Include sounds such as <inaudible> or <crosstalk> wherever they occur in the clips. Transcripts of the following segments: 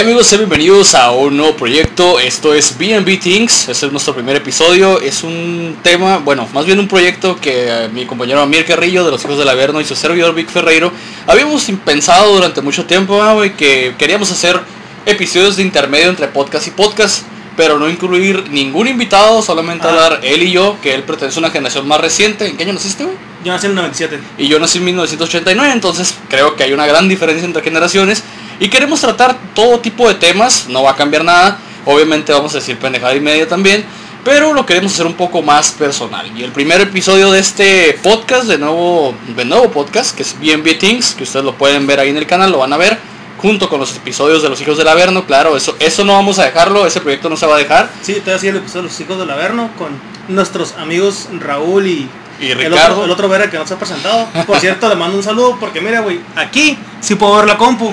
amigos, sean bienvenidos a un nuevo proyecto. Esto es BNB Things, este es nuestro primer episodio. Es un tema, bueno, más bien un proyecto que eh, mi compañero Amir Carrillo de los Hijos del Averno y su servidor Vic Ferreiro habíamos pensado durante mucho tiempo ah, güey, que queríamos hacer episodios de intermedio entre podcast y podcast, pero no incluir ningún invitado, solamente Ah. hablar él y yo, que él pertenece a una generación más reciente. ¿En qué año naciste, güey? Yo nací en el 97. y yo nací en 1989, entonces creo que hay una gran diferencia entre generaciones y queremos tratar todo tipo de temas, no va a cambiar nada, obviamente vamos a decir pendejada y media también, pero lo queremos hacer un poco más personal. Y el primer episodio de este podcast, de nuevo, de nuevo podcast, que es BNB Things, que ustedes lo pueden ver ahí en el canal, lo van a ver junto con los episodios de los hijos del Averno, claro, eso, eso no vamos a dejarlo, ese proyecto no se va a dejar. Sí, te hacía el episodio de los hijos del Averno con nuestros amigos Raúl y, Y el Ricardo. otro, el otro Vera que no se ha presentado. Por cierto, le mando un saludo porque mira, güey, aquí sí puedo ver la compu.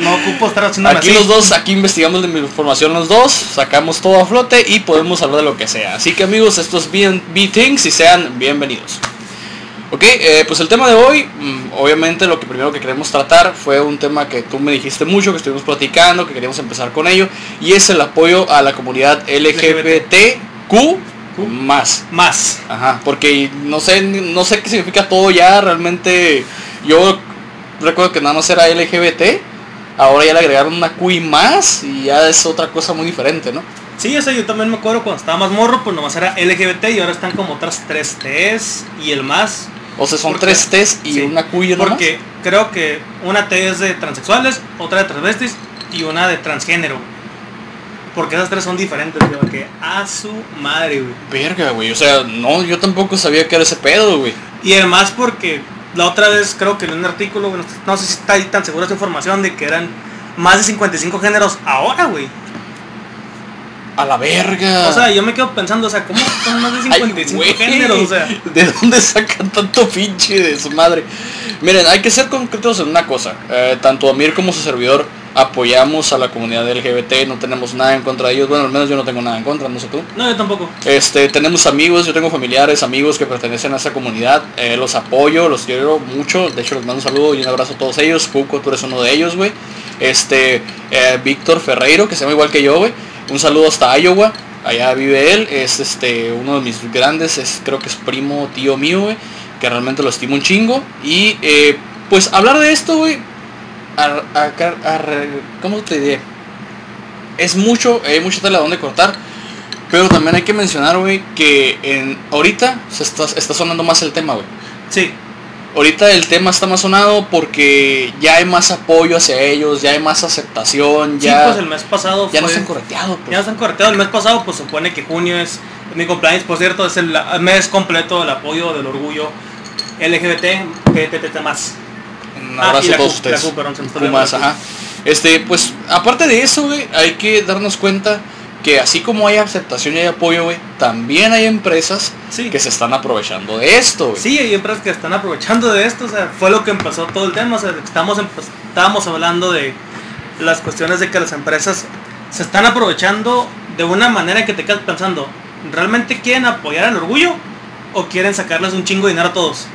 No ocupo estar haciendo Aquí los dos, aquí investigamos de mi información los dos, sacamos todo a flote y podemos hablar de lo que sea. Así que amigos, esto es B Things y sean bienvenidos. Ok, eh, pues el tema de hoy, mm, obviamente lo que primero que queremos tratar fue un tema que tú me dijiste mucho, que estuvimos platicando, que queríamos empezar con ello, y es el apoyo a la comunidad LGBTQ más. Más. Ajá, porque no sé, no sé qué significa todo ya, realmente yo recuerdo que nada más era LGBT, ahora ya le agregaron una Q y más y ya es otra cosa muy diferente, ¿no? Sí, eso yo también me acuerdo cuando estaba más morro, pues nomás era LGBT y ahora están como otras tres T's y el más. O sea, son tres T's y Sí, una Q y una más. Porque creo que una T es de transexuales, otra de transvestis y una de transgénero. Porque esas tres son diferentes, güey, que a su madre, güey. Verga, güey, o sea, no, yo tampoco sabía que era ese pedo, güey. Y además porque la otra vez creo que en un artículo, güey, no, no sé si está ahí tan segura esa información de que eran más de 55 géneros ahora, güey. A la verga. O sea, yo me quedo pensando, o sea, ¿cómo son más de Ay, 55 güey, géneros? O sea, ¿de dónde sacan tanto pinche de su madre? Miren, hay que ser concretos en una cosa. Eh, tanto Amir como su servidor apoyamos a la comunidad LGBT, no tenemos nada en contra de ellos. Bueno, al menos yo no tengo nada en contra, no sé tú. no, yo tampoco. Este, tenemos amigos, yo tengo familiares, amigos que pertenecen a esa comunidad. eh, los apoyo, los quiero mucho. De hecho, les mando un saludo y un abrazo a todos ellos. Cuco, tú eres uno de ellos, güey. Este, eh, Víctor Ferreiro, que se llama igual que yo, güey. Un saludo hasta Iowa. Allá vive él. Es este uno de mis grandes, es, creo que es primo, tío mío, güey. Que realmente lo estimo un chingo. Y eh, pues hablar de esto, güey. A- a- a- ¿Cómo te diré? Es mucho, hay mucha tela donde cortar. Pero también hay que mencionar, güey, que en, ahorita se está, está sonando más el tema, güey. Sí, Ahorita el tema está más sonado porque ya hay más apoyo hacia ellos, ya hay más aceptación, sí, ya, pues el mes pasado ya fue... no se han correteado. pues. Ya nos han correteado el mes pasado, pues supone que junio es mi cumpleaños, por cierto, es el mes completo del apoyo del orgullo LGBT, más. Un Ah, abrazo a todos ustedes. la Pumas, ajá. Este, pues, aparte de eso, güey, hay que darnos cuenta que así como hay aceptación y hay apoyo, güey, también hay empresas Sí. que se están aprovechando de esto, güey. Sí, hay empresas que están aprovechando de esto, o sea, fue lo que empezó todo el tema, o sea, estamos, empe- estábamos hablando de las cuestiones de que las empresas se están aprovechando de una manera que te quedas pensando, ¿realmente quieren apoyar al orgullo o quieren sacarles un chingo de dinero a todos?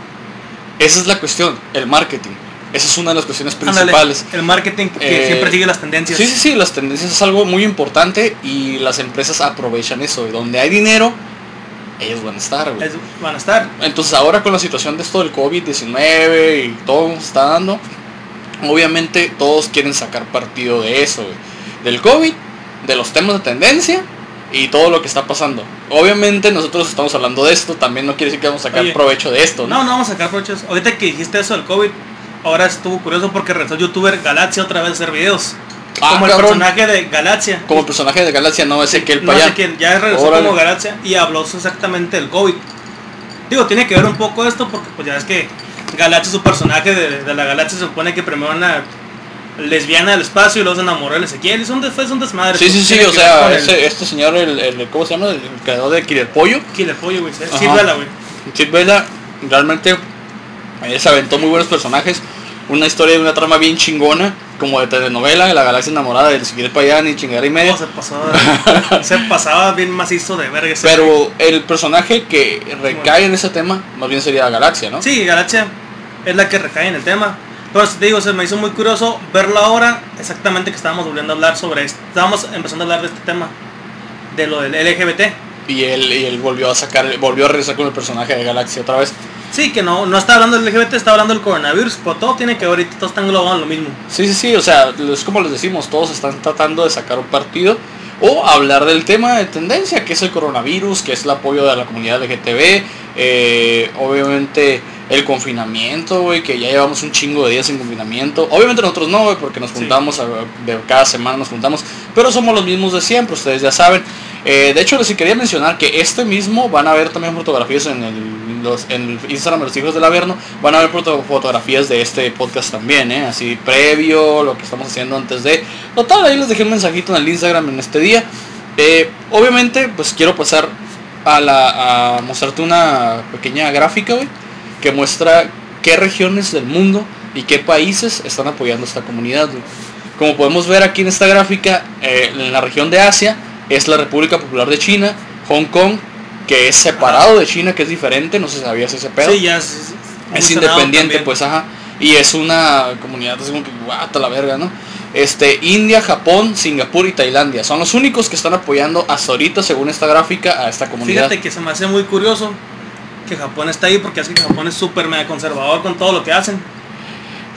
Esa es la cuestión, el marketing. Esa es una de las cuestiones Ándale, principales. el marketing que Eh, siempre sigue las tendencias. Sí, sí, sí, las tendencias es algo muy importante y las empresas aprovechan eso. Y donde hay dinero, ellos van a estar, güey. Van a estar. Entonces ahora con la situación de esto del COVID-19 y todo está dando, obviamente todos quieren sacar partido de eso, güey. Del COVID, de los temas de tendencia y todo lo que está pasando. Obviamente nosotros estamos hablando de esto, también no quiere decir que vamos a sacar Oye. provecho de esto, ¿no? No, no vamos a sacar prochos. Ahorita que dijiste eso del COVID, ahora estuvo curioso porque regresó el youtuber Galaxia otra vez a hacer videos. Ah, como el personaje de Galaxia. Como personaje de Galaxia, no, ese que el no sé quién, ya regresó Órale. como Galaxia y habló exactamente del COVID. Digo, tiene que ver un poco esto porque pues ya es que Galaxia, su personaje de, de la Galaxia, se supone que primero una lesbiana del espacio y luego se enamoró de Ezequiel. Es un, des- es un desmadre. Sí, sí, sí, o sea, el ese- este señor, el, el- ¿cómo se llama? El, creador de Killer Pollo. Killer Pollo, güey. Sí, güey. Vela realmente se aventó muy buenos personajes. Una historia de una trama bien chingona, como de telenovela, la galaxia enamorada del Siquiel Payán y chingada y media. No, se pasaba, se pasaba bien macizo de verga. Pero el personaje que recae en ese tema, más bien sería Galaxia, ¿no? Sí, Galaxia es la que recae en el tema. Pero te digo, se me hizo muy curioso verlo ahora, exactamente que estábamos volviendo a hablar sobre esto. Estábamos empezando a hablar de este tema, de lo del LGBT. Y él, y él volvió a sacar, volvió a regresar con el personaje de Galaxy otra vez. Sí, que no, no está hablando del LGBT, está hablando del coronavirus, pero todo tiene que ver, ahorita todos están englobados en lo mismo. Sí, sí, sí, o sea, es como les decimos, todos están tratando de sacar un partido o hablar del tema de tendencia, que es el coronavirus, que es el apoyo de la comunidad LGTB, eh, obviamente el confinamiento, güey, que ya llevamos un chingo de días en confinamiento. Obviamente nosotros no, güey, porque nos juntamos, a- de cada semana nos juntamos, pero somos los mismos de siempre, ustedes ya saben. Eh, de hecho, les quería mencionar que este mismo van a ver también fotografías en el, los, en Instagram de los hijos del Averno, van a ver foto- fotografías de este podcast también, ¿eh? así previo, lo que estamos haciendo antes de... Total, ahí les dejé un mensajito en el Instagram en este día. Eh, obviamente, pues quiero pasar a, la, a mostrarte una pequeña gráfica, que muestra qué regiones del mundo y qué países están apoyando esta comunidad. Como podemos ver aquí en esta gráfica, en la región de Asia es la República Popular de China, Hong Kong, que es separado de China, que es diferente, no sé si sabías ese pedo. Sí, ya es, es independiente, también. pues, ajá. Y es una comunidad así como que guata la verga, ¿no? Este, India, Japón, Singapur y Tailandia son los únicos que están apoyando hasta ahorita, según esta gráfica, a esta comunidad. Fíjate que se me hace muy curioso que Japón está ahí porque es que Japón es súper mega conservador con todo lo que hacen.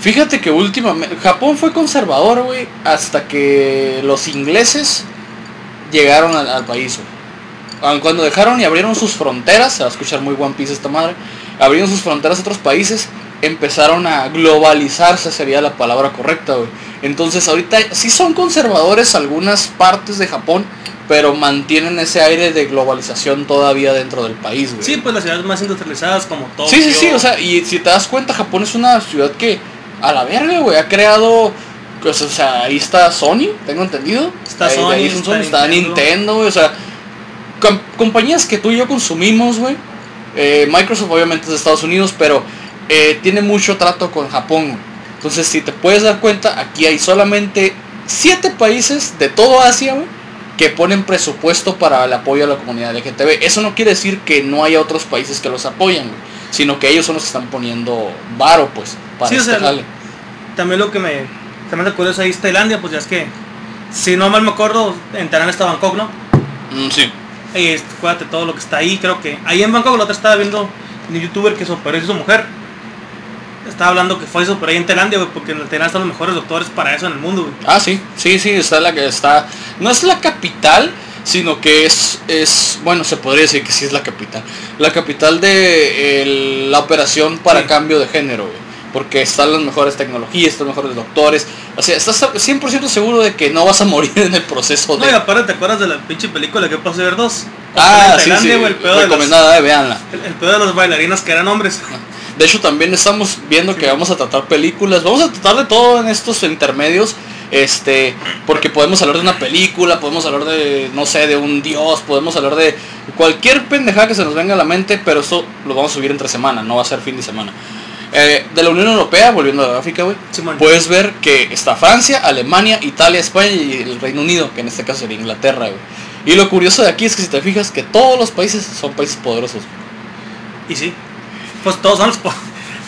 Fíjate que últimamente Japón fue conservador, güey, hasta que los ingleses llegaron al, al país, güey. Cuando dejaron y abrieron sus fronteras, se va a escuchar muy One Piece esta madre, abrieron sus fronteras a otros países, empezaron a globalizarse, sería la palabra correcta, güey. Entonces ahorita sí son conservadores algunas partes de Japón, pero mantienen ese aire de globalización todavía dentro del país, güey. Sí, pues las ciudades más industrializadas como todo. Sí, sí, sí, o sea, y si te das cuenta, Japón es una ciudad que a la verga, güey, ha creado, pues, o sea, ahí está Sony, tengo entendido. Está Ahí- Sony, ahí está Sony, está Nintendo. Güey, o sea, com- compañías que tú y yo consumimos, güey. Eh, Microsoft obviamente es de Estados Unidos, pero eh, tiene mucho trato con Japón. güey. Entonces, si te puedes dar cuenta, aquí hay solamente siete países de todo Asia, güey, que ponen presupuesto para el apoyo a la comunidad LGTB. Eso no quiere decir que no haya otros países que los apoyan, güey, sino que ellos son los que están poniendo varo, pues, para Sí, o este sea. También lo que me, hace curioso ahí es Tailandia, pues ya es que, si no mal me acuerdo, en Tailandia está Bangkok, ¿no? Mm, sí. Y acuérdate todo lo que está ahí, creo que ahí en Bangkok la otra estaba viendo un youtuber que se operó y su mujer. Estaba hablando que fue eso por ahí en Tailandia, güey, porque en Tailandia están los mejores doctores para eso en el mundo, güey. Ah, sí, sí, sí, está la que está. No es la capital, sino que es, es, bueno, se podría decir que sí es la capital. La capital de el- la operación para Sí. cambio de género, güey. Porque están las mejores tecnologías, están los mejores doctores. O sea, estás 100% seguro de que no vas a morir en el proceso No, de... y aparte, ¿te acuerdas de la pinche película que pasó ver dos? ah, sí, sí, el pedo de los, recomendada, eh, véanla. el, el pedo de los bailarinas que eran hombres. De hecho, también estamos viendo que vamos a tratar películas. Vamos a tratar de todo en estos intermedios. Este, porque podemos hablar de una película, podemos hablar de, no sé, de un dios, podemos hablar de cualquier pendejada que se nos venga a la mente, pero eso lo vamos a subir entre semana, no va a ser fin de semana. Eh, de la Unión Europea, volviendo a gráfica, güey, puedes ver que está Francia, Alemania, Italia, España y el Reino Unido, que en este caso sería Inglaterra, güey. Y lo curioso de aquí es que si te fijas que todos los países son países poderosos. Y sí. Pues todos son los...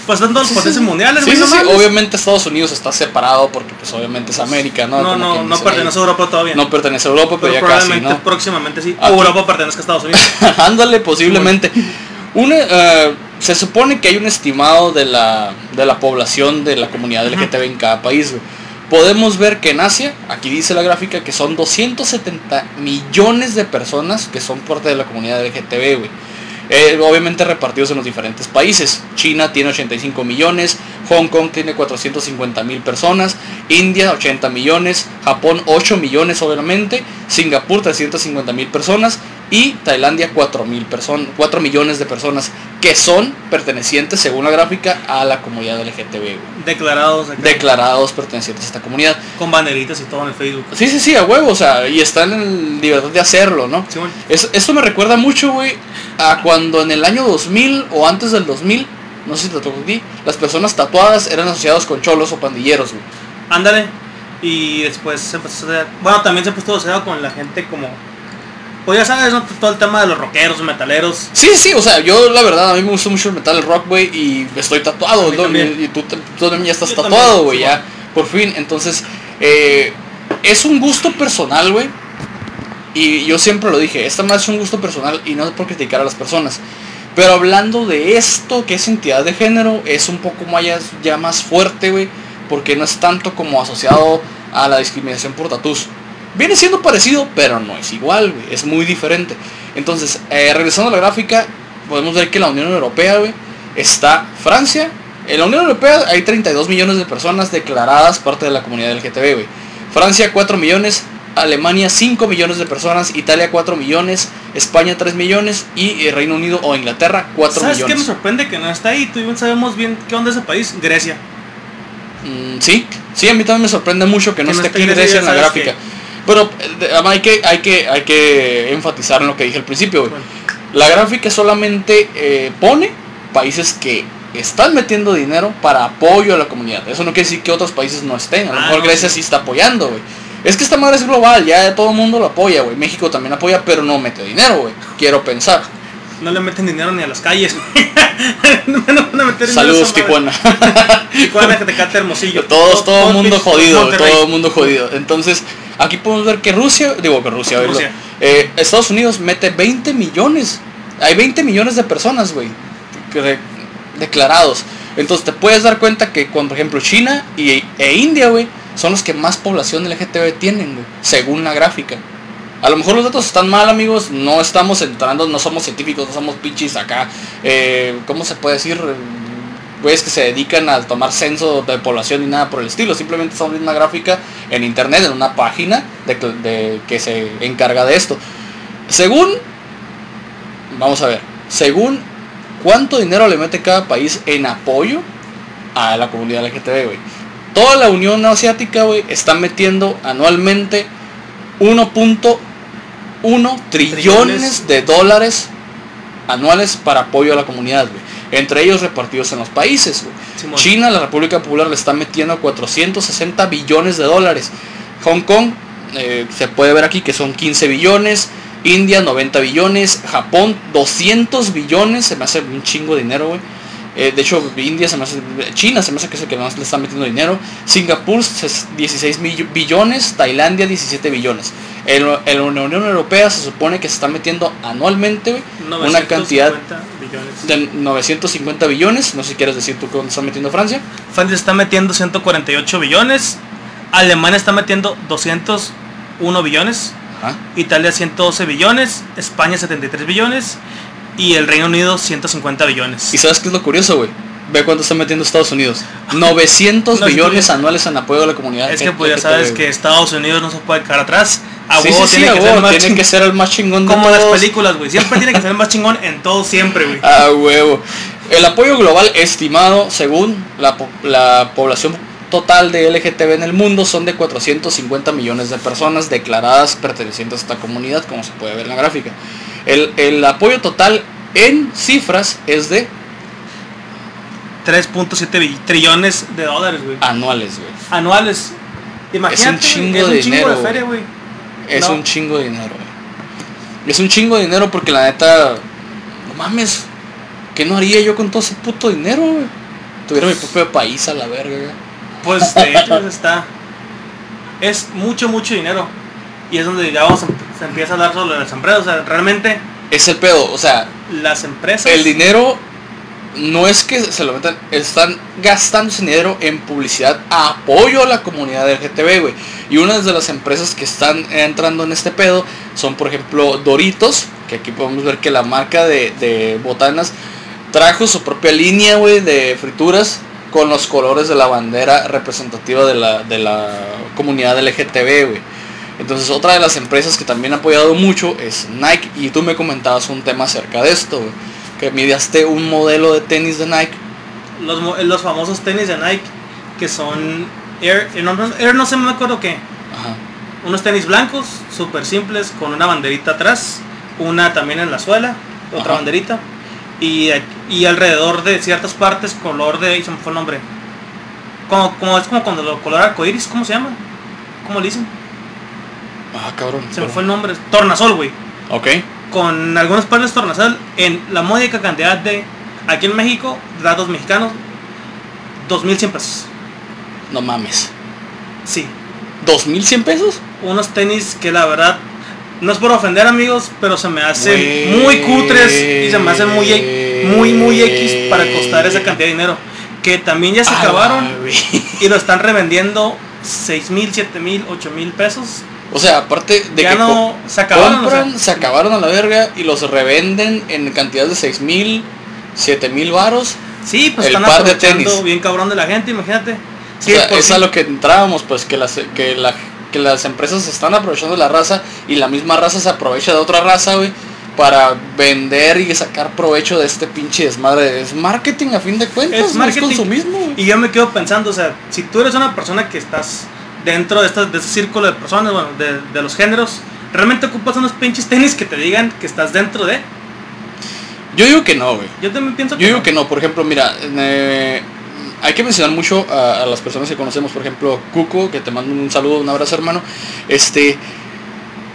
Pues son todos los sí. mundiales, Sí, güey. sí, no obviamente Estados Unidos está separado porque pues obviamente es América, ¿no? No, Como no, no pertenece a. Europa todavía. No pertenece a Europa, pero, pero ya casi, probablemente ¿no? próximamente sí. Aquí- Europa pertenezca a Estados Unidos. <laughs> Ándale, posiblemente. Una, eh, se supone que hay un estimado de la, de la población de la comunidad LGTB en cada país. güey. Podemos ver que en Asia, aquí dice la gráfica, que son 270 millones de personas que son parte de la comunidad LGTB, güey. Eh, obviamente repartidos en los diferentes países. China tiene 85 millones, Hong Kong tiene 450 mil personas, India 80 millones, Japón 8 millones obviamente, Singapur 350 mil personas y Tailandia 4 mil personas, 4 millones de personas que son pertenecientes según la gráfica a la comunidad LGTB, güey. Declarados acá, declarados pertenecientes a esta comunidad. con banderitas y todo en el Facebook. Sí, sí, sí, a huevo, o sea, y están en libertad de hacerlo, ¿no? Simón. Es- esto me recuerda mucho, güey, a cuando en el año 2000 o antes del 2000, no sé si te tocó aquí, las personas tatuadas eran asociadas con cholos o pandilleros, güey. Ándale. Y después se empezó a hacer... Bueno, también se empezó a hacer con la gente como... Pues ya sabes, ¿no? todo el tema de los rockeros, metaleros. Sí, sí, o sea, yo la verdad, a mí me gusta mucho el metal, el rock, güey, y estoy tatuado, ¿no? Y, y tú, tú también ya estás Yo tatuado, güey, sí, ya, por fin. Entonces, eh, es un gusto personal, güey. Y yo siempre lo dije, esta más es un gusto personal y no es por criticar a las personas. Pero hablando de esto, que es entidad de género, es un poco más, ya, ya más fuerte, güey, porque no es tanto como asociado a la discriminación por tatús. Viene siendo parecido, pero no es igual, güey, es muy diferente. Entonces, eh, regresando a la gráfica, podemos ver que la Unión Europea, güey, está Francia. En la Unión Europea hay 32 millones de personas declaradas parte de la comunidad LGTB, güey. Francia 4 millones, Alemania 5 millones de personas, Italia 4 millones, España 3 millones y eh, Reino Unido o Inglaterra 4 ¿Sabes qué me millones. sorprende que no está ahí? Tú y yo sabemos bien qué onda ese país, Grecia. Mm, sí, sí, a mí también me sorprende mucho que no Que no esté aquí Grecia, en la sabes gráfica. Pero eh, de- además hay que, hay, que, hay que enfatizar en lo que dije al principio, güey. Bueno. La gráfica solamente eh, pone países que están metiendo dinero para apoyo a la comunidad. Eso no quiere decir que otros países no estén. A lo Ah, mejor no, Grecia sí. está apoyando, güey. Es que esta madre es global, ya todo el mundo lo apoya, güey. México también apoya, pero no mete dinero, güey. Quiero pensar. No le meten dinero ni a las calles. <laughs> no van a meter Saludos. Tijuana. Tijuana, que te cante hermosillo. Todos, todo el mundo pinche- jodido, todo el mundo jodido. Entonces, aquí podemos ver que Rusia, digo que Rusia, Rusia. eh, Estados Unidos mete 20 millones. Hay 20 millones de personas, güey, declarados. Entonces te puedes dar cuenta que, cuando, por ejemplo, China y, e India, güey, son los que más población LGTB tienen, güey, según la gráfica. A lo mejor los datos están mal, amigos. No estamos entrando, no somos científicos, no somos pichis acá. Eh, ¿Cómo se puede decir? Güeyes que se dedican a tomar censo de población y nada por el estilo. Simplemente viendo una gráfica en internet, en una página de, que- de que se encarga de esto. Según, vamos a ver, según cuánto dinero le mete cada país en apoyo a la comunidad LGTB, güey. Toda la Unión Asiática, güey, está metiendo anualmente 1.1 trillones Trillones. de dólares anuales para apoyo a la comunidad, güey. Entre ellos repartidos en los países. China, la República Popular, le está metiendo 460 billones de dólares. Hong Kong, eh, se puede ver aquí que son 15 billones. India, 90 billones. Japón, 200 billones. Se me hace un chingo de dinero, güey. Eh, de hecho, India se me hace, China se me hace que es el que más le está metiendo dinero. Singapur, ses- 16 mill- billones. Tailandia, 17 billones. En, en la Unión Europea se supone que se está metiendo anualmente una cantidad 950 billones. de 950 billones. No sé si quieres decir tú cuánto está metiendo Francia. Francia está metiendo 148 billones. Alemania está metiendo 201 billones. Ajá. Italia 112 billones. España 73 billones. Y el Reino Unido 150 billones. ¿Y sabes qué es lo curioso, güey? Ve cuánto está metiendo Estados Unidos. <laughs> 900 No, billones anuales en apoyo a la comunidad. Es que pues ya sabes que Estados Unidos no se puede quedar atrás. A sí, huevo sí, sí, tiene a que ser tiene que ser el más chingón de Como las películas, güey. Siempre tiene que ser el más chingón en todo siempre, güey. <laughs> A huevo. El apoyo global estimado según la, po- la población total de LGTB en el mundo son de 450 millones de personas declaradas pertenecientes a esta comunidad, como se puede ver en la gráfica. El, el apoyo total en cifras es de 3.7 bi- trillones de dólares, güey. anuales, güey. Anuales. Imagínate, Es un chingo es un de chingo dinero, de feria, güey. Es No. un chingo de dinero, güey. Es un chingo de dinero porque la neta, no mames, ¿qué no haría yo con todo ese puto dinero, güey? Tuviera mi propio país a la verga, güey. Pues de hecho está. Es mucho, mucho dinero. Y es donde ya vamos a, se empieza a hablar sobre las empresas. O sea, realmente Es el pedo, o sea, las empresas. el dinero no es que se lo metan, están gastando ese dinero en publicidad a apoyo a la comunidad LGTB, güey. Y una de las empresas que están entrando en este pedo son, por ejemplo, Doritos, que aquí podemos ver que la marca de, de botanas trajo su propia línea, güey, de frituras con los colores de la bandera representativa de la, de la comunidad LGTB, güey. Entonces otra de las empresas que también ha apoyado mucho es Nike y tú me comentabas un tema acerca de esto, güey, que midieste un modelo de tenis de Nike. Los, los famosos tenis de Nike. Que son Air. eh, No, Air no sé, me acuerdo qué. Ajá. Unos tenis blancos, súper simples, con una banderita atrás. Una también en la suela. Otra Ajá. banderita. Y, y alrededor de ciertas partes color de... Se me fue el nombre. Como, como es como cuando lo color arcoiris, ¿cómo se llama? ¿Cómo le dicen? Ah, cabrón. Se me fue el nombre. Tornasol, güey. Ok. con algunos de tornasol en la módica cantidad de, aquí en México, datos mexicanos, 2.100 pesos. No mames. Sí, ¿2100 pesos? unos tenis que la verdad, no es por ofender amigos, pero se me hacen muy cutres y se me hacen muy, muy, muy X para costar esa cantidad de dinero. Que también ya se Ah, acabaron y lo están revendiendo 6 mil, 7 mil, 8 mil pesos. O sea, aparte de ya que no co- se acabaron. o sea, compran, se acabaron a la verga y los revenden en cantidades de 6 mil, 7 mil varos. sí, pues el están par de tenis. bien cabrón de la gente, imagínate. Sí, o sea, es sí. a lo que entrábamos, pues que las, que, la, que las empresas están aprovechando la raza y la misma raza se aprovecha de otra raza, güey, para vender y sacar provecho de este pinche desmadre. Es marketing a fin de cuentas, Es no marketing. es consumismo. güey. Y yo me quedo pensando, o sea, si tú eres una persona que estás dentro de, esta- de este círculo de personas, bueno, de, de los géneros, ¿realmente ocupas unos pinches tenis que te digan que estás dentro de? Yo digo que no, güey. Yo también pienso Yo digo que no, por ejemplo, mira, eh, hay que mencionar mucho a, a las personas que conocemos, por ejemplo, Cuco, que te mando un saludo, un abrazo hermano. Este,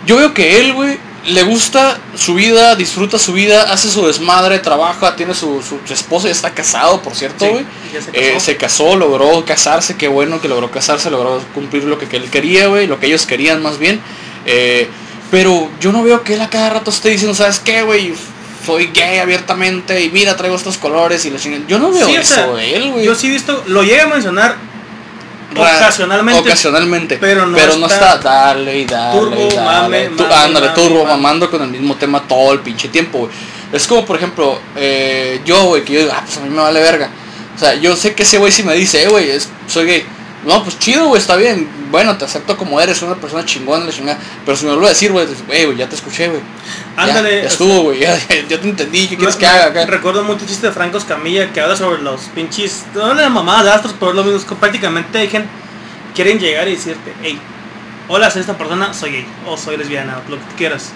yo veo que él, güey, le gusta su vida, disfruta su vida, hace su desmadre, trabaja, tiene su, su, su esposa, ya está casado, por cierto, güey. se Eh, casó. se casó, logró casarse, qué bueno que logró casarse, logró cumplir lo que, que él quería, güey, lo que ellos querían más bien. Eh, pero yo no veo que él a cada rato esté diciendo, ¿sabes qué, güey? Soy gay abiertamente y mira, traigo estos colores y la chingada. Yo no veo Sí, o eso sea, de él, güey. Yo sí he visto, lo llega a mencionar ocasionalmente. Ocasionalmente. pero no está está dale y dale. turbo, y dale. mame, Tu- mame, ándale, mame, turbo, mamando con el mismo tema todo el pinche tiempo, güey. Es como, por ejemplo, eh, yo, güey, que yo digo, ah, pues a mí me vale verga. O sea, yo sé que ese güey si me dice, eh, güey, soy gay. No, pues chido, güey, está bien. Bueno, te acepto como eres, una persona chingona, la chingada. Pero si me vuelve a decir, güey, dices, güey, güey, ya te escuché, güey. Ándale, Ya, estuvo, güey, ya, ya te entendí, ¿qué quieres Me- que haga acá? Recuerdo mucho el chiste de Franco Escamilla que habla sobre los pinches, no habla de mamadas de astros, pero lo mismo, es que prácticamente hay gente quieren llegar y decirte, hey, hola, soy esta persona, soy gay, o soy lesbiana, o lo que tú quieras.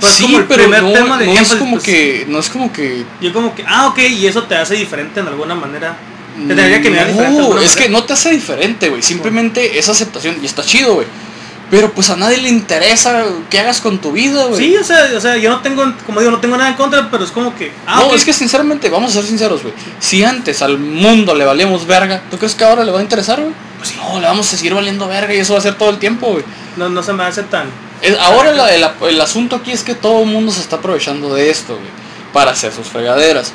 Pero es sí, como pero no, tema de no es como pues, que, no es como que Yo como que, ah, ok, y eso te hace diferente en alguna manera. Te tendría que mirar diferente. de No, alguna es que no te hace diferente, güey. Simplemente es aceptación y está chido, güey. Pero pues a nadie le interesa qué hagas con tu vida, güey. Sí, o sea, o sea, yo no tengo, como digo, no tengo nada en contra, pero es como que, ah, no, es que sinceramente, vamos a ser sinceros, güey. Si antes al mundo le valíamos verga, ¿tú crees que ahora le va a interesar, güey? Pues no, le vamos a seguir valiendo verga y eso va a ser todo el tiempo, güey. no, no se me hace tan... Es- Ahora la- el, el asunto aquí es que todo el mundo se está aprovechando de esto, güey, para hacer sus fregaderas.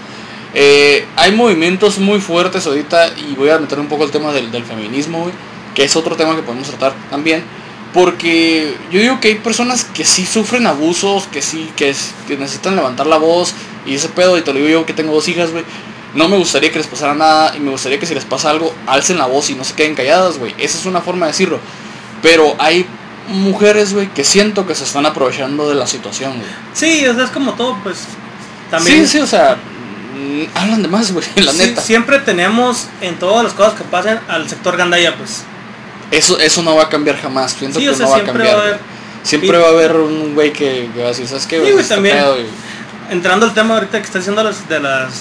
Eh, hay movimientos muy fuertes ahorita y voy a meter un poco el tema del, del feminismo, güey, que es otro tema que podemos tratar también. Porque yo digo que hay personas que sí sufren abusos, que sí, que, es- que necesitan levantar la voz y ese pedo, y te lo digo yo que tengo dos hijas, güey. No me gustaría que les pasara nada y me gustaría que si les pasa algo, alcen la voz y no se queden calladas, güey. Esa es una forma de decirlo. Pero hay mujeres, güey, que siento que se están aprovechando de la situación, güey. Sí, o sea, es como todo, pues, también... Sí, sí, o sea, hablan de más, güey, la Sí, neta. Siempre tenemos en todas las cosas que pasan al sector gandaya, pues. Eso, eso no va a cambiar jamás, pienso Sí, que o sea, no va a siempre cambiar. va a haber-. Siempre va a haber un güey que, que va a decir, ¿sabes qué? Sí, güey? Este también. pedo", y- Entrando al tema ahorita que está diciendo las, de las,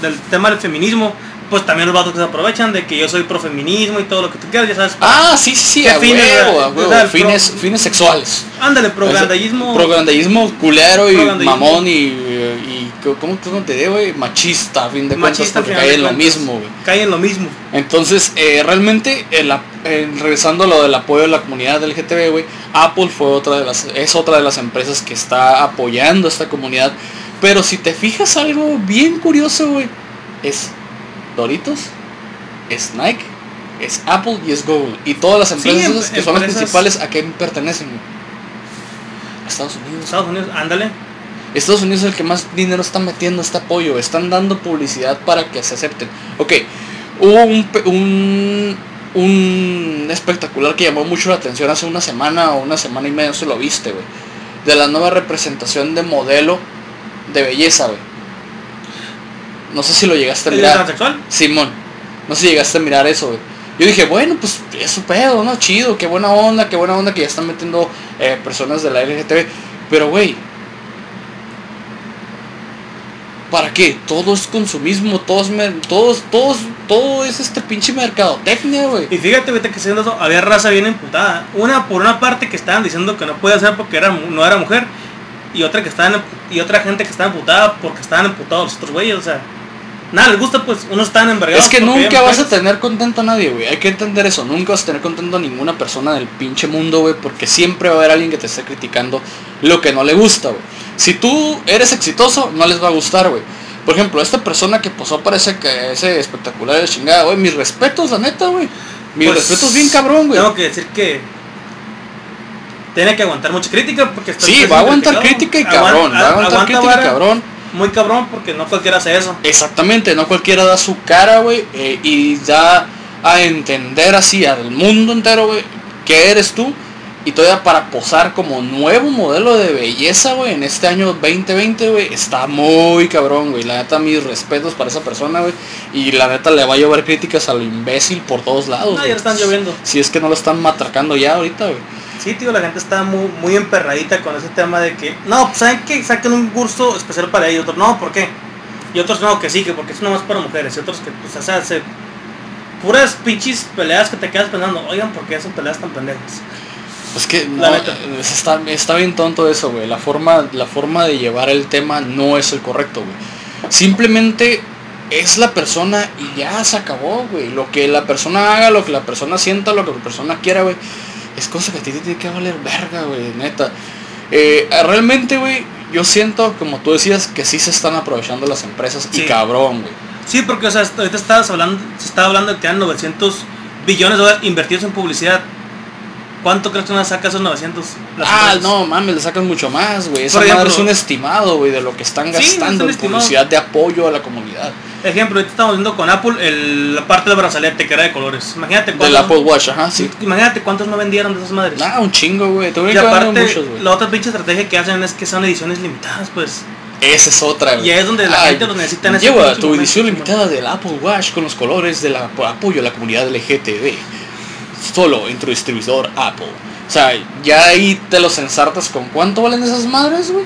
del tema del feminismo, pues también los vatos que se aprovechan de que yo soy profeminismo y todo lo que tú quieras, ya sabes. Ah, sí, sí, sí, ¿Qué a fines, huevo, a huevo, fines, pro- fines sexuales. Ándale, prograndallismo. Prograndallismo culero y mamón y, y, ¿cómo, te digo, güey? Machista, a fin de cuentas, machista al porque cae en lo cuentas. mismo, güey. Cae en lo mismo. Entonces, eh, realmente, el eh, regresando a lo del apoyo de la comunidad LGTB, güey, Apple fue otra de las, es otra de las empresas que está apoyando a esta comunidad. Pero si te fijas algo bien curioso, güey, es Doritos, es Nike, es Apple y es Google. Y todas las Sí, empresas em- que son las principales, ¿a qué pertenecen? A Estados Unidos. Estados Unidos, ándale. Estados Unidos es el que más dinero está metiendo este apoyo, están dando publicidad para que se acepten. Ok, hubo un, un, un espectacular que llamó mucho la atención hace una semana o una semana y media, no se lo viste, güey. De la nueva representación de modelo de belleza, güey. No sé si lo llegaste a ¿El mirar. transexual? Simón, no sé si llegaste a mirar eso, güey. Yo dije, bueno, pues es su pedo, ¿no? Chido, qué buena onda, qué buena onda que ya están metiendo eh, personas de la LGTB. Pero, güey, ¿para qué? Todo es consumismo, todo es, mer- todos, todos, todo es este pinche mercadotecnia, güey. Y fíjate, ahorita que siendo eso, había raza bien imputada. Una por una parte que estaban diciendo que no puede hacer porque era, no era mujer. y otra que estaban y otra gente que estaba emputada porque estaban emputados los otros güeyes, o sea, nada les gusta pues unos están envergados. Es que nunca vas a tener contento a nadie, güey. Hay que entender eso. Nunca vas a tener contento a ninguna persona del pinche mundo, güey. Porque siempre va a haber alguien que te esté criticando lo que no le gusta, güey. Si tú eres exitoso, no les va a gustar, güey. Por ejemplo, esta persona que posó para ese, que- ese espectacular de chingada, güey. Mis respetos, la neta, güey. Mis Pues, respetos bien cabrón, güey. Tengo que decir que tiene que aguantar mucha crítica porque está Sí, va a aguantar criticado. crítica y cabrón. Va a aguantar aguanta crítica y cabrón. Muy cabrón porque no cualquiera hace eso. Exactamente, no cualquiera da su cara, güey, eh, y da a entender así al mundo entero, güey, que eres tú. Y todavía para posar como nuevo modelo de belleza, güey, en este año 2020, güey, está muy cabrón, güey. La neta, mis respetos para esa persona, güey. Y la neta le va a llevar críticas a lo imbécil por todos lados. No, ya están lloviendo. Si es que no lo están matracando ya ahorita, güey. Sí, tío, la gente está muy, muy emperradita con ese tema de que, no, pues saben que saquen un curso especial para ellos, otros, no, ¿por qué? Y otros no, que sí, que porque es nomás para mujeres, y otros que, pues, o sea, se, puras pinches peleas que te quedas pensando, oigan, ¿por qué hacen peleas tan pendejas? Es que La no, neta. es- está, está bien tonto eso, güey. La forma, la forma de llevar el tema no es el correcto, güey. Simplemente es la persona y ya se acabó, güey. Lo que la persona haga, lo que la persona sienta, lo que la persona quiera, güey. Es cosa que a ti te tiene que valer verga, güey, neta. Eh, realmente, güey, yo siento, como tú decías, que sí se están aprovechando las empresas Sí. y cabrón, güey. Sí, porque, o sea, ahorita estabas hablando, se estaba hablando de que eran 900 billones de dólares invertidos en publicidad. ¿Cuánto crees que una saca esos 900? las Ah, no, mames, le sacan mucho más, güey. Esa ejemplo- madre es un estimado, güey, de lo que están Sí, no es gastando en publicidad de apoyo a la comunidad. Ejemplo, ahorita estamos viendo con Apple el- la parte del brazalete que era de colores. Imagínate Del cuántos, Apple Watch, ajá, sí. imagínate cuántos no vendieron de esas madres. Nah, un chingo, güey. Y aparte, muchos, la otra pinche estrategia que hacen es que son ediciones limitadas, pues. Esa es otra, güey. Y es donde la Ay, gente los necesita en ese Lleva tu edición limitada del Apple Watch con los colores del apoyo a la comunidad LGTB. Solo en tu distribuidor Apple. O sea, ya ahí te los ensartas con cuánto valen esas madres, güey.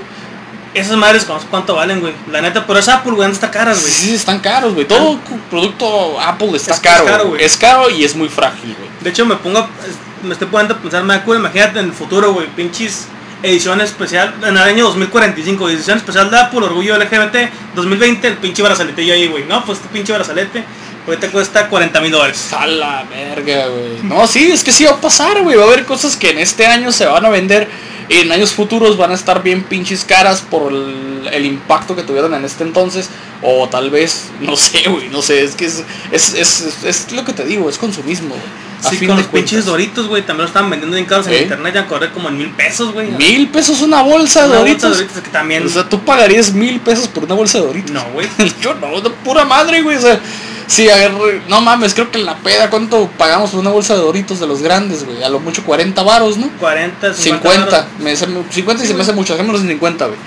Esas madres, ¿cu- ¿cuánto valen, güey? La neta, pero es Apple, güey, está caras, güey. Sí, están caros, güey. Todo producto Apple está Es que es caro, güey. Es caro y es muy frágil, güey. De hecho, me pongo, me estoy poniendo a pensar, me acuerdo, imagínate en el futuro, güey, pinches edición especial, en el año 2045, edición especial de Apple, orgullo LGBT, 2020, el pinche brazalete yo ahí, güey. No, pues este pinche brazalete, ahorita cuesta 40 mil dólares. A la verga, güey. No, sí, es que sí va a pasar, güey. Va a haber cosas que en este año se van a vender y en años futuros van a estar bien pinches caras por el, el impacto que tuvieron en este entonces. O tal vez, no sé, güey, no sé. Es que es, es, es, es- es lo que te digo, es consumismo, güey. A Sí, fin con de los pinches doritos, güey, también lo estaban vendiendo bien caros en ¿Eh? internet, ya correr como en mil pesos, güey. Mil pesos una bolsa de Una bolsa doritos. de Doritos que también... O sea, tú pagarías mil pesos por una bolsa de doritos. no, güey. <laughs> Yo no, de pura madre, güey. O sea, sí, agarré- no mames, creo que en la peda, ¿cuánto pagamos por una bolsa de doritos de los grandes, güey? A lo mucho 40 varos, ¿no? 40, 50, me hace mu- 50 y se me hace mucho, en 50, güey.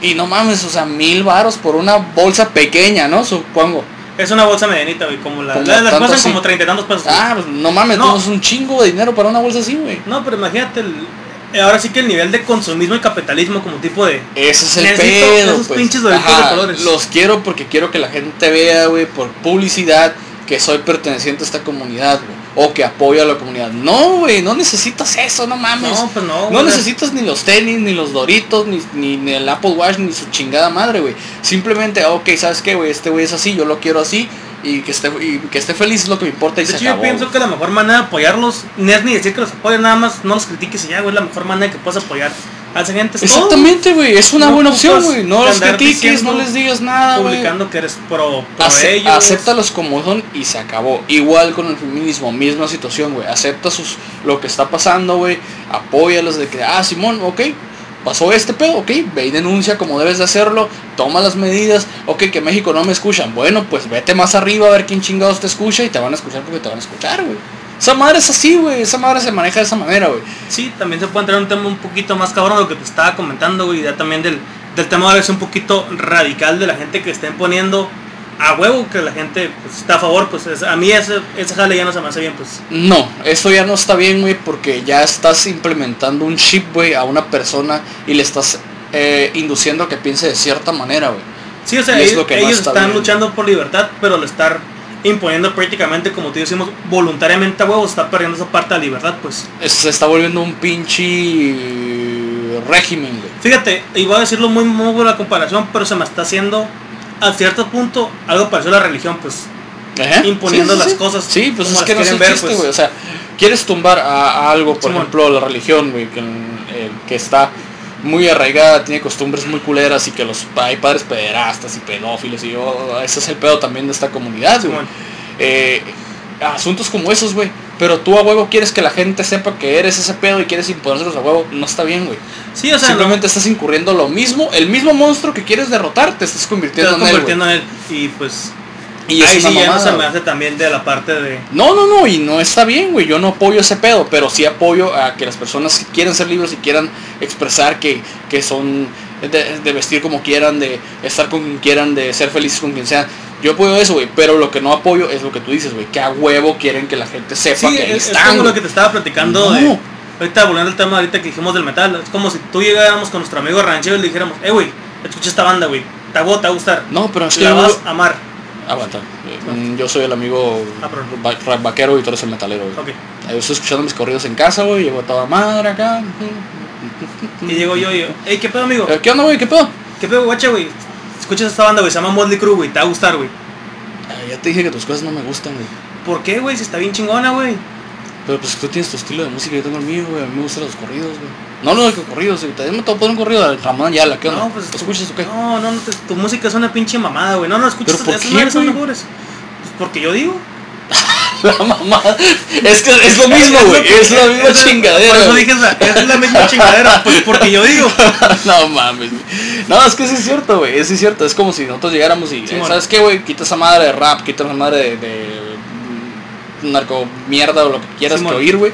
Y no mames, o sea, mil varos por una bolsa pequeña, ¿no? Supongo. Es una bolsa medianita, güey, como la... Como la- las tanto cuestan así. como 30 y tantos pesos. güey. Ah, pues no mames, No. es un chingo de dinero para una bolsa así, güey. No, pero imagínate, el- ahora sí que el nivel de consumismo y capitalismo como tipo de... Ese es el pedo, esos pues. pinches Ajá, de colores. Los quiero porque quiero que la gente vea, güey, por publicidad que soy perteneciente a esta comunidad, güey. O que apoyo a la comunidad. No, güey, no necesitas eso, no mames. No, pues no, No güey. necesitas ni los tenis, ni los doritos, ni, ni, ni el Apple Watch, ni su chingada madre, güey. Simplemente, ok, ¿sabes qué, güey? Este güey es así, yo lo quiero así. Y que esté, y que esté feliz es lo que me importa y De se hecho, yo acabó. pienso güey. que la mejor manera de apoyarlos no es ni decir que los apoyes, nada más no los critiques y ya, güey, es la mejor manera que puedes apoyar a esa gente. es todo. Exactamente, güey. Es una No buena opción, güey. No los critiques, no les digas nada. Publicando que eres pro, pro Ace- ellos. acéptalos como son y se acabó. Igual con el feminismo, misma situación, güey. Acepta sus, lo que está pasando, güey. Apóyalos de que, ah, Simón, ok, pasó este pedo, ok, ve y denuncia como debes de hacerlo, toma las medidas, ok, que México no me escuchan. Bueno, pues vete más arriba a ver quién chingados te escucha y te van a escuchar porque te van a escuchar, güey. Esa madre es así, güey. Esa madre se maneja de esa manera, güey. Sí, también se puede entrar en un tema un poquito más cabrón lo que te estaba comentando, güey, ya también del, del tema de un poquito radical de la gente que estén poniendo a huevo que la gente pues, está a favor, pues es- a mí ese, ese jale ya no se me hace bien, pues. No, eso ya no está bien, güey, porque ya estás implementando un chip, güey, a una persona y le estás eh, induciendo a que piense de cierta manera, güey. Sí, o sea, es ellos, lo que no ellos está están bien. luchando por libertad, pero lo estar imponiendo prácticamente, como te decimos, voluntariamente a huevo, está perdiendo esa parte de la libertad, pues. Se está volviendo un pinche régimen, güey. Fíjate, y voy a decirlo muy, muy la comparación, pero se me está haciendo a cierto punto algo parecido a la religión, pues Ajá. imponiendo Sí, sí, las sí. cosas Sí, pues como es que no es el ver, chiste, pues. O sea, quieres tumbar a, a algo, por ejemplo, la religión, güey, que, eh, que está muy arraigada, tiene costumbres muy culeras y que los hay padres pederastas y pedófilos y oh, ese es el pedo también de esta comunidad, güey. Eh, asuntos como esos, güey. Pero tú a huevo quieres que la gente sepa que eres ese pedo y quieres imponérselos a huevo. No está bien, güey. Sí, o sea, Simplemente estás incurriendo lo mismo, el mismo monstruo que quieres derrotar, te estás te convirtiendo estás en él, convirtiendo en él. Y pues Y ahí sí ya no se me hace también de la parte de... No, no, no, y no está bien, güey. Yo no apoyo ese pedo, pero sí apoyo a que las personas que quieren ser libres y quieran expresar que, que son de, de vestir como quieran, de estar con quien quieran, de ser felices con quien sea. Yo apoyo eso, güey, pero lo que no apoyo es lo que tú dices, güey, que a huevo quieren que la gente sepa Sí, que ahí es, es están. como güey. lo que te estaba platicando No. de... Ahorita volviendo al tema ahorita que dijimos del metal, es como si tú llegáramos con nuestro amigo ranchero y le dijéramos, eh, güey, escucha esta banda, güey, te va, te va a gustar, No, pero es que la yo- vas a amar. Aguanta. eh, mm, Yo soy el amigo Ah, va- vaquero y tú eres el metalero, güey. Ok. Yo estoy escuchando mis corridos en casa, güey, llevo a toda madre acá. Y llego yo y yo, hey, ¿qué pedo, amigo? Eh, ¿Qué onda, güey? ¿Qué pedo? ¿Qué pedo, guacha, güey? Escuchas esta banda, güey, se llama Motley Crue, güey, te va a gustar, güey. Ah, ya te dije que tus cosas no me gustan, güey. ¿Por qué, güey? Si está bien chingona, güey. Pero pues tú tienes tu estilo de música, yo tengo el mío, güey. A mí me gustan los corridos, güey. No, no, que corridos, güey. También me tengo poner un corrido de Ramón Ayala, ¿qué onda? No, pues ¿Lo escuchas o qué? No, no, no, te- tu música es una pinche mamada, güey. No, no, escuchas ¿Pero por qué, son. Pues porque yo digo. <laughs> La mamada. Es que es lo mismo, güey. Es la misma es- chingadera. Por eso dije, es la misma chingadera, pues porque yo digo. <laughs> no mames, güey. No, es que sí es cierto, güey. Es sí es cierto. Es como si nosotros llegáramos y, Sí, eh. ¿sabes qué, güey? Quita esa madre de rap, quita esa madre de, de narco mierda o lo que quieras Sí, que oír, güey.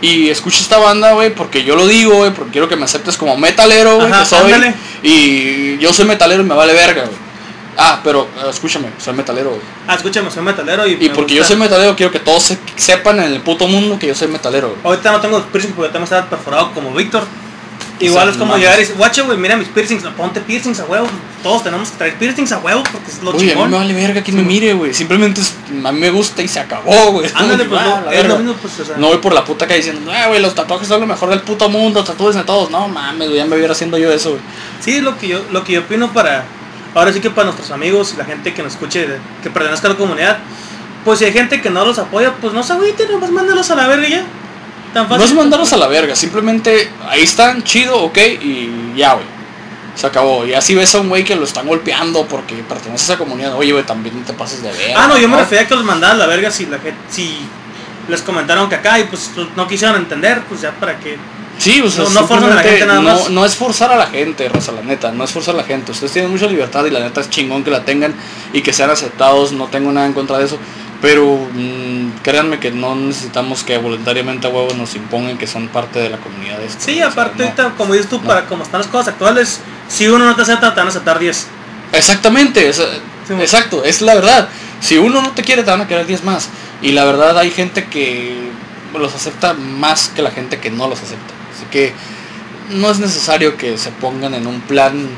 Y escucha esta banda, güey, porque yo lo digo, güey, porque quiero que me aceptes como metalero, güey, Ajá, que soy. ándale. Y yo soy metalero y me vale verga, güey. Ah, pero eh, escúchame, soy metalero, güey. Ah, escúchame, soy metalero y. Y me porque yo soy metalero, quiero que todos se- sepan en el puto mundo que yo soy metalero, güey. Ahorita no tengo piercings porque tengo que estar perforado como Víctor. Igual sea, es como mames. llegar y decir, güey, mira mis piercings, ponte piercings a huevo. Todos tenemos que traer piercings a huevo porque es lo Oye, a mí chingón. me vale verga quien me mire, güey. Simplemente es- a mí me gusta y se acabó, güey. Ándale, pues no, es lo mismo, pues, o sea. No voy por la puta calle diciendo, ah, güey, los tatuajes son lo mejor del puto mundo, tatúes de todos. No mames, güey, ya me viera haciendo yo eso, güey. Sí, lo que yo, lo que yo opino para, ahora sí que para nuestros amigos y la gente que nos escuche, que pertenezca a la comunidad, pues si hay gente que no los apoya, pues no se agüiten, nomás mándalos a la verga ya. Tan fácil. No es mandarlos a la verga, simplemente ahí están, chido, ok, y ya, güey. Se acabó. Y así ves a un güey que lo están golpeando porque pertenece a esa comunidad. Oye, güey, también te pases de verga. Ah, no, yo me refería a que los mandaban a la verga si la gente, si les comentaron que acá y pues no quisieron entender, pues ya para que... Sí, o sea, No- no forzan a la simplemente gente nada no, más. no es forzar a la gente, raza, la neta, no es forzar a la gente. Ustedes tienen mucha libertad y la neta es chingón que la tengan y que sean aceptados, no tengo nada en contra de eso. Pero mm, créanme que no necesitamos que voluntariamente a huevos nos impongan que son parte de la comunidad. esta, Sí, aparte no. como dices tú, no. para como están las cosas actuales, si uno no te acepta, te van a aceptar 10. Exactamente, es- Sí, exacto, es la verdad. Si uno no te quiere, te van a querer 10 más. Y la verdad hay gente que los acepta más que la gente que no los acepta. Así que no es necesario que se pongan en un plan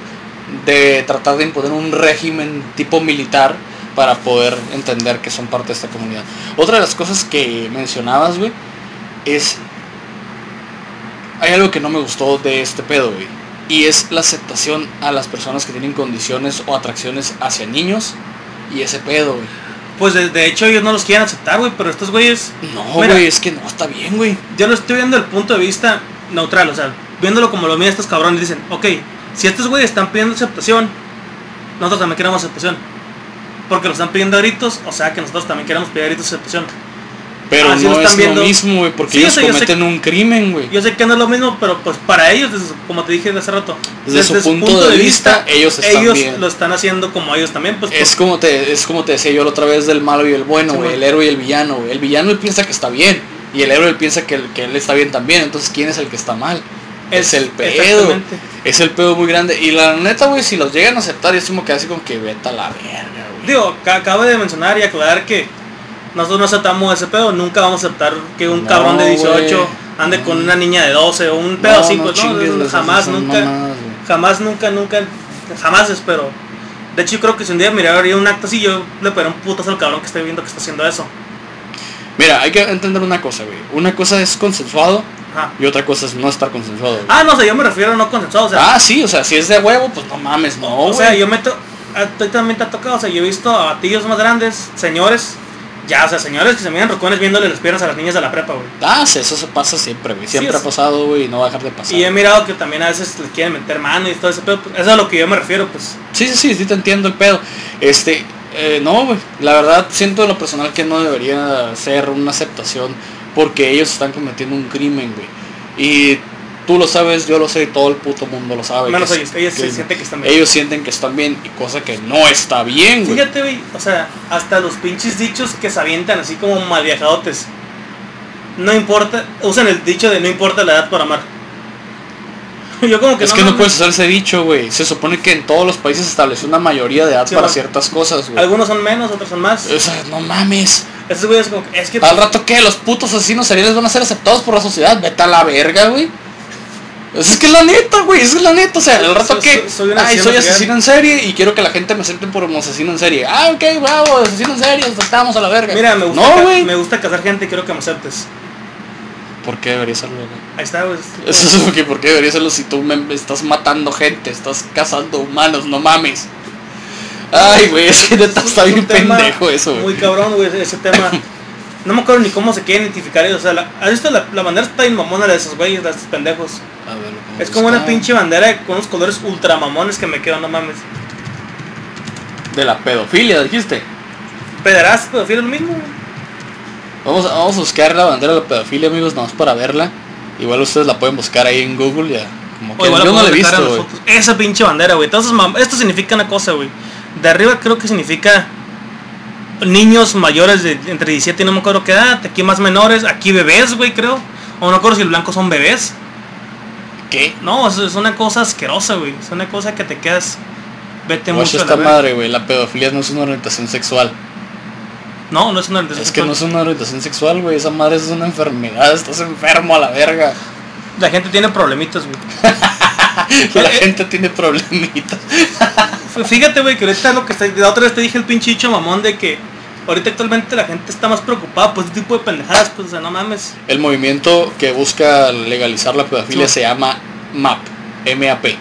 de tratar de imponer un régimen tipo militar para poder entender que son parte de esta comunidad. Otra de las cosas que mencionabas, güey, es... Hay algo que no me gustó de este pedo, güey. Y es la aceptación a las personas que tienen condiciones o atracciones hacia niños y ese pedo, güey. Pues de, de hecho ellos no los quieren aceptar, güey, pero estos güeyes, No, güey, es que no está bien, güey. yo lo estoy viendo desde el punto de vista neutral, o sea, viéndolo como lo miran estos cabrones, dicen, ok, si estos güeyes están pidiendo aceptación, nosotros también queremos aceptación. Porque lo están pidiendo a gritos, o sea que nosotros también queremos pedir a gritos aceptación. Pero Así no lo es viendo. lo mismo, güey, porque Sí, ellos sé cometen un crimen, güey. Yo sé que no es lo mismo, pero pues para ellos, desde como te dije hace rato, Desde su punto de vista, ellos están ellos bien. lo están haciendo como ellos también, pues Es como te es como te decía yo la otra vez del malo y el bueno, güey, el héroe y el villano, güey. El villano él piensa que está bien y el héroe él piensa que, que él está bien también. Entonces, ¿quién es el que está mal? Es, Es- el pedo. Es el pedo muy grande. Y la neta, güey, si los llegan a aceptar, es como que así como que vete a la verga. Digo, ca- acabo de mencionar y aclarar que nosotros no aceptamos ese pedo, nunca vamos a aceptar que un No, cabrón de 18 güey. ande con una niña de 12 o un pedo así, no pues no, no, jamás, nunca, mamadas, jamás, nunca, nunca, jamás espero. De hecho, yo creo que si un día miraría un acto así, yo le pegaría un putazo al cabrón que estoy viendo que está haciendo eso. Mira, hay que entender una cosa, güey. Una cosa es consensuado Ajá. Y otra cosa es no estar consensuado. güey. Ah, no, o sea, yo me refiero a no consensuado, o sea, Ah, sí, o sea, si es de huevo, pues no mames, no, o sea, yo meto, a ti también te ha tocado, o sea, yo he visto a batillos más grandes, señores, ya, o sea, señores que se miran rocones viéndole las piernas a las niñas de la prepa, güey. Ah, sí, eso se pasa siempre, güey. Siempre Sí, ha pasado, güey, y no va a dejar de pasar. Y he mirado que también a veces les quieren meter mano y todo ese pedo, pues, eso es a lo que yo me refiero, pues. Sí, sí, sí, sí te entiendo el pedo. Este, eh, no, güey. La verdad siento de lo personal que no debería ser una aceptación porque ellos están cometiendo un crimen, güey. Y tú lo sabes, yo lo sé, y todo el puto mundo lo sabe. Menos ellos, ellos se sienten que están bien. Ellos sienten que están bien y cosa que no está bien, güey. Fíjate, güey, o sea, hasta los pinches dichos que se avientan así como mal viajadotes. No importa, usan el dicho de no importa la edad por amar. <laughs> Yo como que Es no que no puedes usar ese dicho, güey. Se supone que en todos los países se estableció una mayoría de edad Sí, para ciertas cosas, güey. Algunos son menos, otros son más. O sea, no mames. Esos güeyes como que, es que Al rato que los putos asesinos seriales van a ser aceptados por la sociedad, vete a la verga, güey. Pues Es que es la neta, güey, es la neta, o sea, el rato que soy- ay, asesino soy serial". asesino en serie y quiero que la gente me acepte por un asesino en serie. Ah, ok, bravo, asesino en serie, aceptamos a la verga. Mira, me gusta, No, güey. me gusta casar gente y quiero que me aceptes. ¿Por qué debería serlo, güey? Ahí está, güey. Eso es lo que, ¿por qué debería serlo si tú me estás matando gente, estás cazando humanos, no mames? Ay, güey, es que neta está bien pendejo eso, güey. Muy cabrón, güey, ese tema. <laughs> No me acuerdo ni cómo se quiere identificar ellos. O sea, la, ¿has visto la, la bandera está bien mamona de esos güeyes, de esos pendejos? A ver, lo Es como una pinche bandera con unos colores ultra mamones que me quedan, no mames. De la pedofilia, dijiste. Pederastas, pedofilia, lo mismo. güey. Vamos, a- vamos a buscar la bandera de la pedofilia, amigos, nada más para verla. Igual ustedes la pueden buscar ahí en Google ya. Como que yo no la he visto. Esa pinche bandera, güey. Esto significa una cosa, güey. De arriba creo que significa niños mayores de entre 17 y no me acuerdo qué edad. Aquí más menores. Aquí bebés, güey, creo. O no me acuerdo si el blanco son bebés. ¿Qué? No, es, es una cosa asquerosa, güey. Es una cosa que te quedas. Vete Guacha mucho la esta verga. madre, güey. La pedofilia no es una orientación sexual. No, no es una orientación Es que no es sexual. una orientación sexual, güey. Esa madre es una enfermedad. Estás enfermo a la verga. La gente tiene problemitas, güey. <laughs> <laughs> La gente tiene problemitas. F- Fíjate, güey, que ahorita lo que está. La otra vez te dije el pinche dicho mamón de que ahorita actualmente la gente está más preocupada por este tipo de pendejadas, pues, o sea, no mames. El movimiento que busca legalizar la pedofilia Sí. se llama MAP, M-A-P,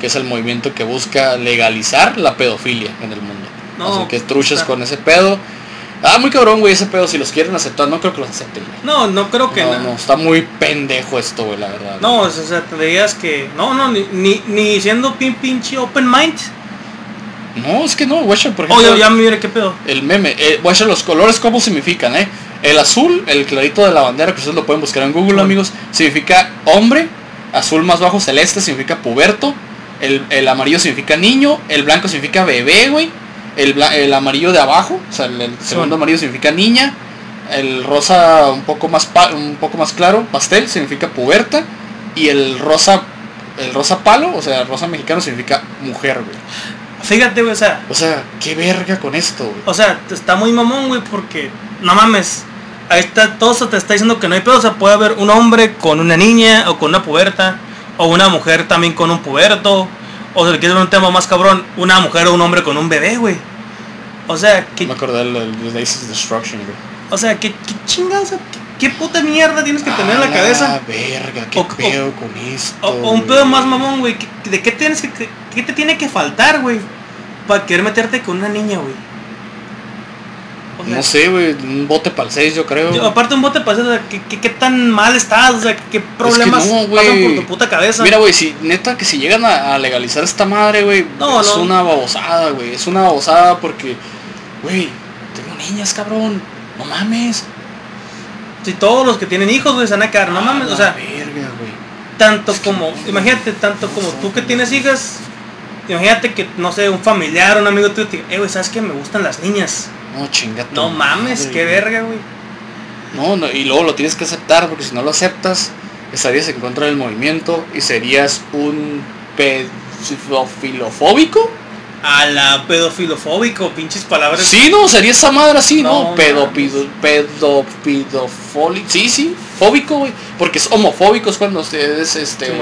que es el movimiento que busca legalizar la pedofilia en el mundo. No, Así que truchas está- con ese pedo. Ah, muy cabrón, güey, ese pedo. Si los quieren aceptar, no creo que los acepten, güey. No, no creo que No, na- no, está muy pendejo esto, güey, la verdad. No, o sea, te dirías que. No, no, ni, ni, ni siendo pin pinche open mind. No, es que no, güey, por ejemplo, ya, ya mire qué pedo. el meme, eh, güey, los colores, ¿cómo significan, eh? El azul, el clarito de la bandera, que ustedes lo pueden buscar en Google, amigos, significa hombre, azul más bajo celeste significa puberto, el, el amarillo significa niño, el blanco significa bebé, güey, el, el amarillo de abajo, o sea, el, el segundo amarillo significa niña, el rosa un poco más pa- un poco más claro, pastel, significa puberta, y el rosa, el rosa palo, o sea, rosa mexicano significa mujer, güey. Fíjate, güey, o sea, O sea, qué verga con esto, güey. o sea, está muy mamón, güey, porque no mames. Ahí está, todo eso te está diciendo que no hay pedo. O sea, puede haber un hombre con una niña o con una puberta, o una mujer también con un puberto, o si le quieres ver un tema más cabrón, una mujer o un hombre con un bebé, güey. O sea, que, Me acordé del Laces Destruction, güey. o sea, que, que chingados, sea, ¿qué, qué puta mierda tienes que tener en A la cabeza? verga, qué O- o- pedo con esto. O, o un pedo más mamón, güey. ¿qué- ¿De qué tienes que, qué te tiene que faltar, güey? Para querer meterte con una niña, güey. No sé, güey, un bote para el 6 yo creo. yo- aparte un bote para o sea, ¿qué, qué, qué tan mal estás? O sea, ¿qué problemas no, pasan por tu puta cabeza? Mira, güey, si neta que si llegan a, a legalizar esta madre, güey, No, es no. una babosada, güey. Es una babosada porque, güey, tengo niñas, cabrón. No mames. si todos los que tienen hijos, güey, se van a quedar, no mames, o sea, verga, tanto como, imagínate, tanto como tú que tienes hijas, imagínate que, no sé, un familiar, un amigo tuyo te diga, eh, güey, ¿sabes que me gustan las niñas? No, chingate. No mames, qué verga, güey. No, no, y luego lo tienes que aceptar porque si no lo aceptas, estarías en contra del movimiento y serías un pedofilofóbico. A la pedofilofóbico, pinches palabras. Sí, no, sería esa madre así, ¿no? No, Pedopido, pedopidofólico. Sí, sí, fóbico, güey. Porque es homofóbico es cuando ustedes este, Sí,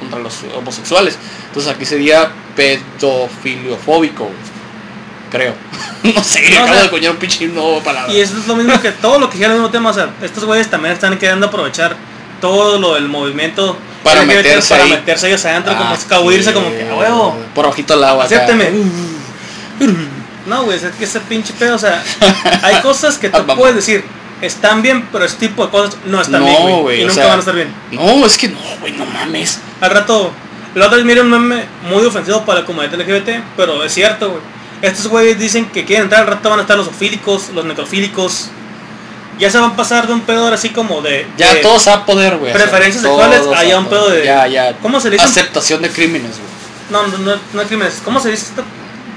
contra los homosexuales. Entonces aquí sería pedofiliofóbico, güey. Creo. <laughs> no sé, No, o acabo sea, de coñar un pinche nuevo palabra. Y eso es lo mismo que todo lo que gira el mismo tema. O sea, estos güeyes también están queriendo aprovechar todo lo del movimiento Para meterse para ahí. meterse ellos adentro, como Ah, escabuirse, sí, como que, a huevo, Por ojito al agua. acépteme. No, güey, es que ese pinche pedo, o sea, hay <laughs> cosas que Ah, tú vamos. puedes decir, están bien, pero ese tipo de cosas no están No, bien, güey, y nunca sea- van a estar bien. No, es que no, güey, no mames. Al rato, la otra vez miré un meme muy ofensivo para la comunidad LGBT, pero es cierto, güey. Estos güeyes dicen que quieren entrar, al rato van a estar los ofílicos, los necrofílicos. Ya se van a pasar de un pedo ahora así como de... Ya de todos a poder, güey. o sea, preferencias sexuales, allá un pedo de... Ya, ya. ¿Cómo se dice? Aceptación de crímenes, güey. No, no, no, no hay crímenes. ¿Cómo se dice esto?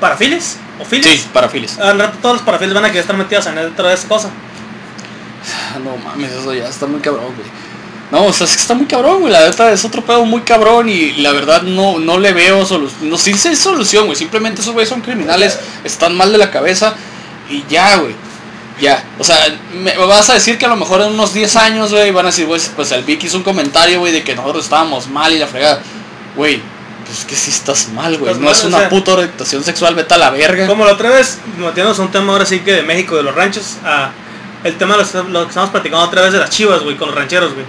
¿Parafiles? ¿O files? Sí, parafiles. Al rato todos los parafiles van a querer estar metidos en dentro de esa cosa. <sighs> No mames, eso ya está muy cabrón, güey. No, o sea, es que está muy cabrón, güey. La verdad es otro pedo muy cabrón y la verdad no, no le veo solución. No, sí hay solución, güey. Simplemente esos güeyes son criminales, están mal de la cabeza y ya, güey. Ya. O sea, me vas a decir que a lo mejor en unos 10 años, güey, van a decir, güey, pues el Vicky hizo un comentario, güey, de que nosotros estábamos mal y la fregada. Güey, pues que sí estás mal, güey. No mal, es o una sea- puta orientación sexual, vete a la verga. Como la otra vez, metiéndonos a un tema ahora sí que de México, de los ranchos, a el tema de los- lo que estamos platicando otra vez de las chivas, güey, con los rancheros, güey.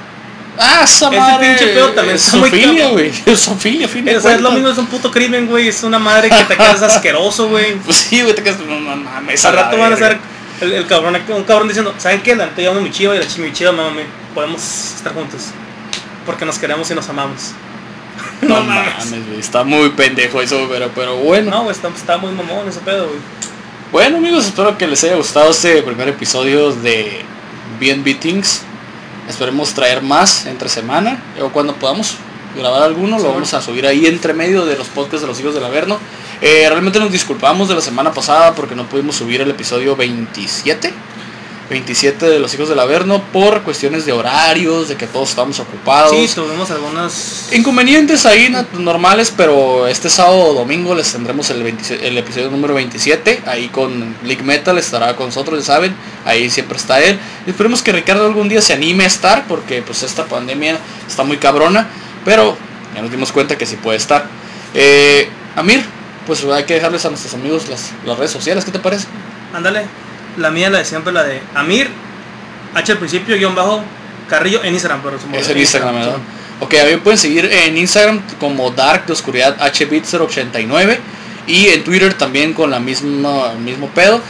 Ah, esa Ese madre. pinche pedo también es cabrón. güey. Es zoofilia, a fin de es lo mismo, es un puto crimen, güey, es una madre que te quedas asqueroso, güey. <laughs> Pues sí, güey, te quedas. No, no mames. Al rato van a ser el, el cabrón, un cabrón diciendo, ¿saben qué? La amo a mi chiva y la chi- mi chiva, mamá, podemos estar juntos. Porque nos queremos y nos amamos. <laughs> No <laughs> mames, güey. Está muy pendejo eso, pero, pero bueno. No, güey, está, está muy mamón ese pedo, güey. Bueno, amigos, espero que les haya gustado este primer episodio de BNB Things. Esperemos traer más entre semana o cuando podamos grabar alguno, lo vamos a subir ahí entre medio de los podcasts de los hijos del Averno. Eh, realmente nos disculpamos de la semana pasada porque no pudimos subir el episodio 27. 27 de los hijos del Averno por cuestiones de horarios, de que todos estamos ocupados. Sí, tuvimos algunas... Inconvenientes ahí na- normales, pero este sábado o domingo les tendremos el, 27 el episodio número 27, ahí con League Metal estará con nosotros, ya saben, ahí siempre está él. Esperemos que Ricardo algún día se anime a estar, porque pues esta pandemia está muy cabrona, pero ya nos dimos cuenta que sí puede estar. Eh, Amir, pues hay que dejarles a nuestros amigos las, las redes sociales, ¿qué te parece? Ándale, la mía, la de siempre, la de Amir, H al principio, guion bajo, Carrillo, en Instagram, pero Es el Instagram, ¿verdad? Ok, a mí me pueden seguir en Instagram como Dark de Oscuridad HBit089 y en Twitter también con la misma el mismo pedo.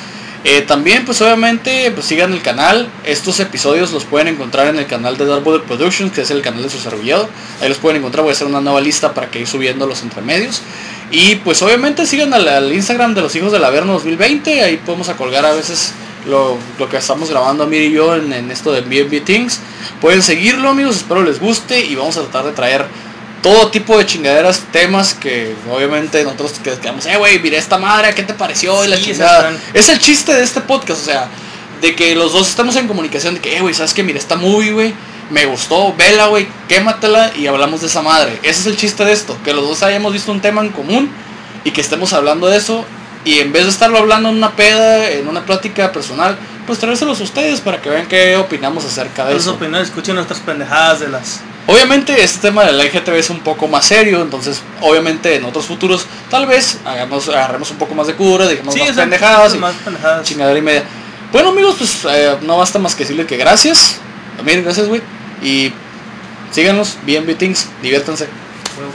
Eh, también pues obviamente pues sigan el canal. Estos episodios los pueden encontrar en el canal de Dark Bullet Productions, que es el canal de su servillado. Ahí los pueden encontrar, voy a hacer una nueva lista para que ir subiendo los entremedios. Y pues obviamente sigan al, al Instagram de los hijos del Averno 2020, ahí podemos a colgar a veces lo, lo que estamos grabando Amir y yo en, en esto de BNB Things. Pueden seguirlo amigos, espero les guste y vamos a tratar de traer todo tipo de chingaderas, temas que obviamente nosotros que quedamos, eh güey, miré esta madre, ¿qué te pareció? Y la Sí, chingada. Es el chiste de este podcast, o sea, de que los dos estamos en comunicación de que, eh güey, ¿sabes qué? Miré esta movie, güey, me gustó, vela, güey, quématela y hablamos de esa madre. Ese es el chiste de esto, que los dos hayamos visto un tema en común y que estemos hablando de eso y en vez de estarlo hablando en una peda, en una plática personal, pues traérselos a ustedes para que vean qué opinamos acerca de Sus eso. opiniones, escuchen nuestras pendejadas de las... Obviamente este tema del LGTB es un poco más serio, entonces obviamente en otros futuros tal vez hagamos, agarremos un poco más de cura, digamos más exacto, pendejadas y más pendejadas. chingadera y media. Bueno amigos, pues eh, no basta más que decirle que gracias. También gracias, güey. Y síganos, bien Things, diviértanse.